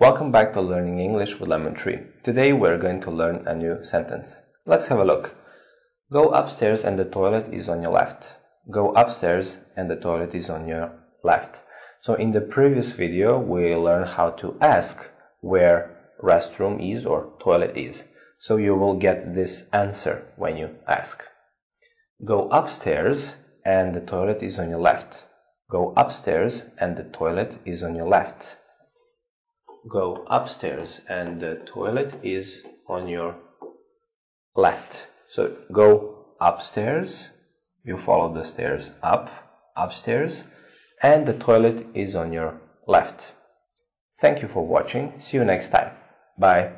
welcome back to Learning English with Lemon Tree. Today we're going to learn a new sentence. Let's have a look. Go upstairs and the toilet is on your left. Go upstairs and the toilet is on your left. So in the previous video we learned how to ask where restroom is or toilet is. So you will get this answer when you ask. Go upstairs and the toilet is on your left. Go upstairs and the toilet is on your left. Go upstairs and the toilet is on your left. So go upstairs, you follow the stairs up, upstairs, and the toilet is on your left. Thank you for watching. See you next time. Bye.